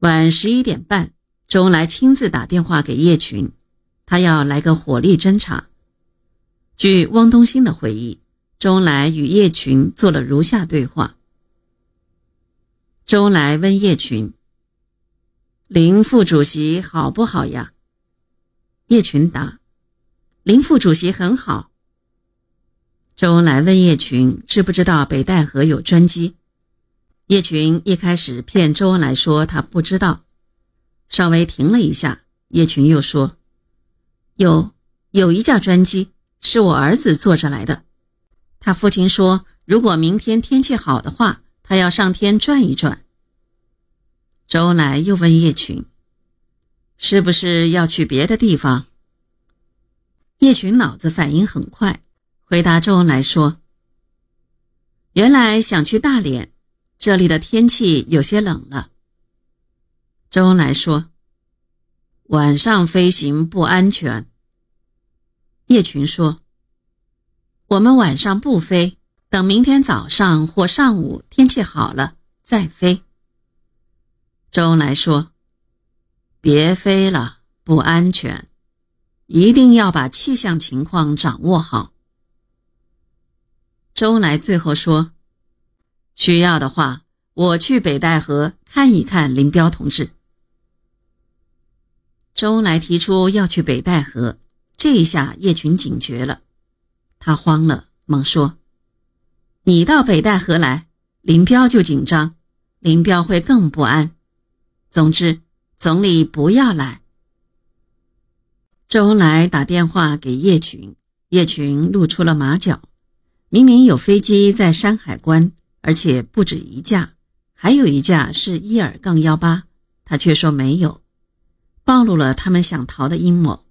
晚十一点半，周恩来亲自打电话给叶群，他要来个火力侦查。据汪东兴的回忆，周恩来与叶群做了如下对话：周恩来问叶群：“林副主席好不好呀？”叶群答：“林副主席很好。”周恩来问叶群：“知不知道北戴河有专机？”叶群一开始骗周恩来说他不知道，稍微停了一下，叶群又说：“有有一架专机是我儿子坐着来的，他父亲说如果明天天气好的话，他要上天转一转。”周恩来又问叶群：“是不是要去别的地方？”叶群脑子反应很快，回答周恩来说：“原来想去大连。”这里的天气有些冷了。周恩来说：“晚上飞行不安全。”叶群说：“我们晚上不飞，等明天早上或上午天气好了再飞。”周恩来说：“别飞了，不安全，一定要把气象情况掌握好。”周恩来最后说。需要的话，我去北戴河看一看林彪同志。周恩来提出要去北戴河，这一下叶群警觉了，他慌了，猛说：“你到北戴河来，林彪就紧张，林彪会更不安。总之，总理不要来。”周恩来打电话给叶群，叶群露出了马脚，明明有飞机在山海关。而且不止一架，还有一架是伊尔杠幺八，他却说没有，暴露了他们想逃的阴谋。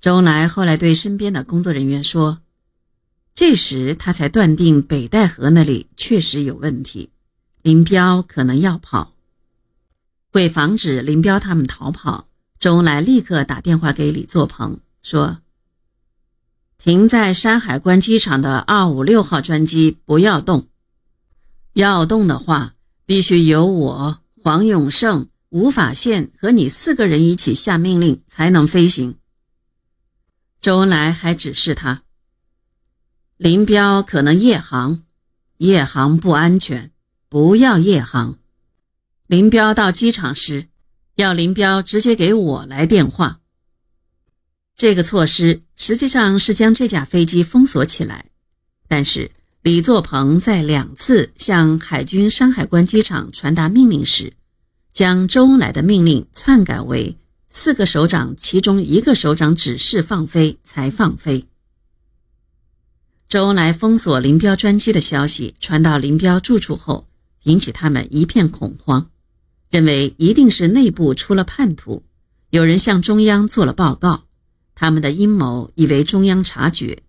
周恩来后来对身边的工作人员说：“这时他才断定北戴河那里确实有问题，林彪可能要跑。为防止林彪他们逃跑，周恩来立刻打电话给李作鹏说：‘停在山海关机场的二五六号专机不要动。’”要动的话，必须由我黄永胜、吴法宪和你四个人一起下命令才能飞行。周恩来还指示他：林彪可能夜航，夜航不安全，不要夜航。林彪到机场时，要林彪直接给我来电话。这个措施实际上是将这架飞机封锁起来，但是。李作鹏在两次向海军山海关机场传达命令时，将周恩来的命令篡改为四个首长其中一个首长指示放飞才放飞。周恩来封锁林彪专机的消息传到林彪住处后，引起他们一片恐慌，认为一定是内部出了叛徒，有人向中央做了报告，他们的阴谋已为中央察觉。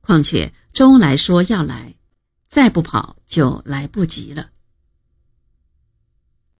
况且周来说要来，再不跑就来不及了。